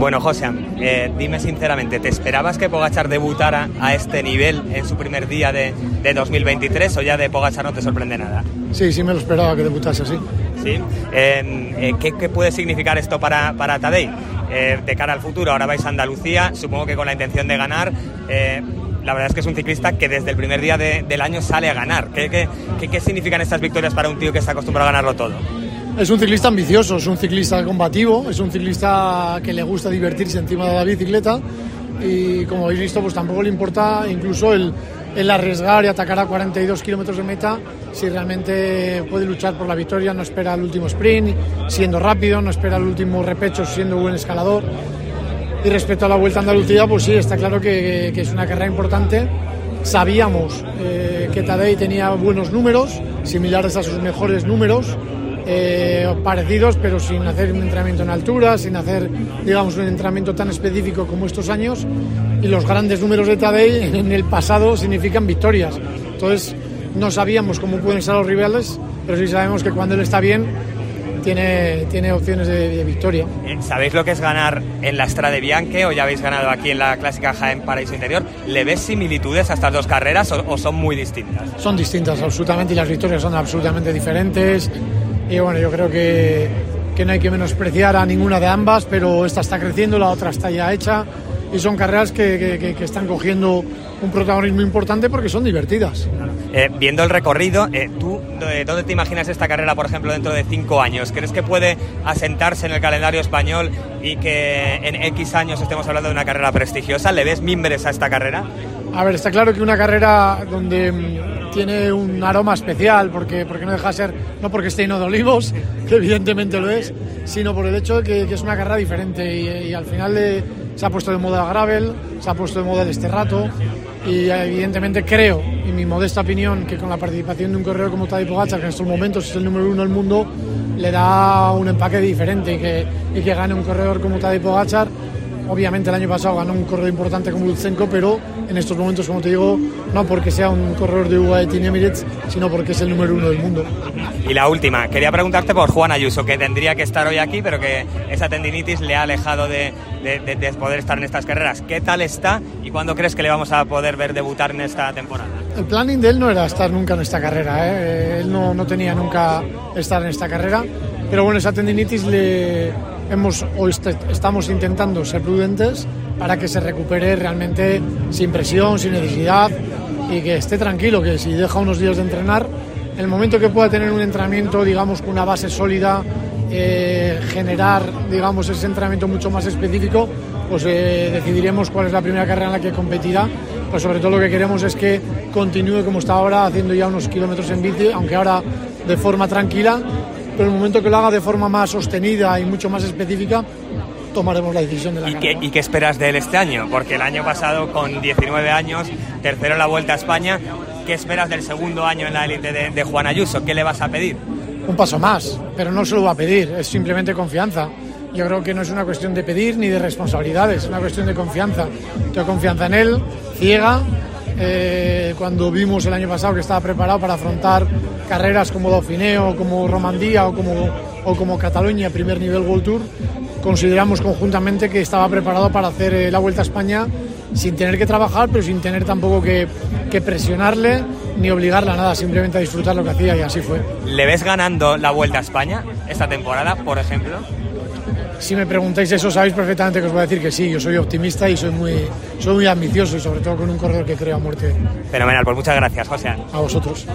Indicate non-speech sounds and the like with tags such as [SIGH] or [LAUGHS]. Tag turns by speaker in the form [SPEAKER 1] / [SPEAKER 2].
[SPEAKER 1] Bueno, José, eh, dime sinceramente, ¿te esperabas que Pogachar debutara a este nivel en su primer día de, de 2023 o ya de Pogachar no te sorprende nada?
[SPEAKER 2] Sí, sí me lo esperaba que debutase así.
[SPEAKER 1] ¿Sí? Eh, ¿qué, ¿qué, puede significar esto para, para Tadei? Eh, de cara al futuro, ahora vais a Andalucía, supongo que con la intención de ganar. La verdad es que es un ciclista que desde el primer día de, del año sale a ganar. ¿Qué, qué, qué, qué significan estas victorias para un tío que está acostumbrado a ganarlo todo?
[SPEAKER 2] Es un ciclista ambicioso, es un ciclista combativo, es un ciclista que le gusta divertirse encima de la bicicleta y como habéis visto pues tampoco le importa incluso el, el arriesgar y atacar a 42 kilómetros de meta si realmente puede luchar por la victoria, no espera el último sprint siendo rápido, no espera el último repecho siendo buen escalador. Y respecto a la Vuelta a Andalucía, pues sí, está claro que, que es una carrera importante. Sabíamos eh, que Tadei tenía buenos números, similares a sus mejores números, eh, parecidos, pero sin hacer un entrenamiento en altura, sin hacer, digamos, un entrenamiento tan específico como estos años. Y los grandes números de Tadei en el pasado significan victorias. Entonces, no sabíamos cómo pueden ser los rivales, pero sí sabemos que cuando él está bien, tiene, tiene opciones de, de, victoria.
[SPEAKER 1] ¿Sabéis lo que es ganar en la Estrada de Bianche o ya habéis ganado aquí en la clásica Jaén Paraíso Interior? ¿Le ves similitudes a estas dos carreras o, o son muy distintas?
[SPEAKER 2] Son distintas, absolutamente, y las victorias son absolutamente diferentes. Y bueno, yo creo que, que no hay que menospreciar a ninguna de ambas, pero esta está creciendo, la otra está ya hecha y son carreras que, que, están cogiendo un protagonismo importante porque son divertidas.
[SPEAKER 1] Eh, viendo el recorrido, eh, ¿tú eh, dónde te imaginas esta carrera, por ejemplo, dentro de cinco años? ¿Crees que puede asentarse en el calendario español y que en X años estemos hablando de una carrera prestigiosa? ¿Le ves mimbres a esta carrera?
[SPEAKER 2] A ver, está claro que una carrera donde mm, tiene un aroma especial, porque, porque no deja de ser, no porque esté lleno de olivos, [LAUGHS] que evidentemente lo es, sino por el hecho de que, es una carrera diferente y, al final se ha puesto de moda el gravel, se ha puesto de moda el esterrato y evidentemente creo, y mi modesta opinión, que con la participación de un corredor como Tadej Pogacar, que en estos momentos es el número uno del mundo, le da un empaque diferente y que, y que gane un corredor como Tadej Pogacar. Obviamente el año pasado ganó un corredor importante como Lutsenko, pero en estos momentos, como te digo, no porque sea un corredor de UAE Team Emirates, sino porque es el número uno del mundo.
[SPEAKER 1] Y la última, quería preguntarte por Juan Ayuso, que tendría que estar hoy aquí, pero que esa tendinitis le ha alejado de, de, de, de poder estar en estas carreras. ¿Qué tal está y cuándo crees que le vamos a poder ver debutar en esta temporada?
[SPEAKER 2] El planning de él no era estar nunca en esta carrera, ¿eh? él no, no tenía nunca estar en esta carrera, pero bueno, esa tendinitis le hemos o est estamos intentando ser prudentes para que se recupere realmente sin presión, sin necesidad y que esté tranquilo, que si deja unos días de entrenar, el momento que pueda tener un entrenamiento, digamos, con una base sólida, eh, generar, digamos, ese entrenamiento mucho más específico, pues eh, decidiremos cuál es la primera carrera en la que competirá. Pues sobre todo lo que queremos es que continúe como está ahora, haciendo ya unos kilómetros en bici, aunque ahora de forma tranquila, pero el momento que lo haga de forma más sostenida y mucho más específica, tomaremos la decisión de la
[SPEAKER 1] ¿Y qué, ¿Y qué esperas de él este año? Porque el año pasado, con 19 años, tercero en la Vuelta a España, ¿qué esperas del segundo año en la élite de, de Juan Ayuso? ¿Qué le vas a pedir?
[SPEAKER 2] Un paso más, pero no se lo va a pedir, es simplemente confianza. Yo creo que no es una cuestión de pedir ni de responsabilidades, es una cuestión de confianza. Tengo confianza en él, ciega. Eh, cuando vimos el año pasado que estaba preparado para afrontar carreras como Dauphiné como Romandía o como, o como Cataluña, primer nivel World Tour, consideramos conjuntamente que estaba preparado para hacer eh, la Vuelta a España sin tener que trabajar, pero sin tener tampoco que, que presionarle ni obligarle a nada, simplemente a disfrutar lo que hacía y así fue.
[SPEAKER 1] ¿Le ves ganando la Vuelta a España esta temporada, por ejemplo?
[SPEAKER 2] Si me preguntáis eso, sabéis perfectamente que os voy a decir que sí. Yo soy optimista y soy muy, soy muy ambicioso y sobre todo con un corredor que creo a muerte.
[SPEAKER 1] Fenomenal, pues muchas gracias, José.
[SPEAKER 2] A vosotros.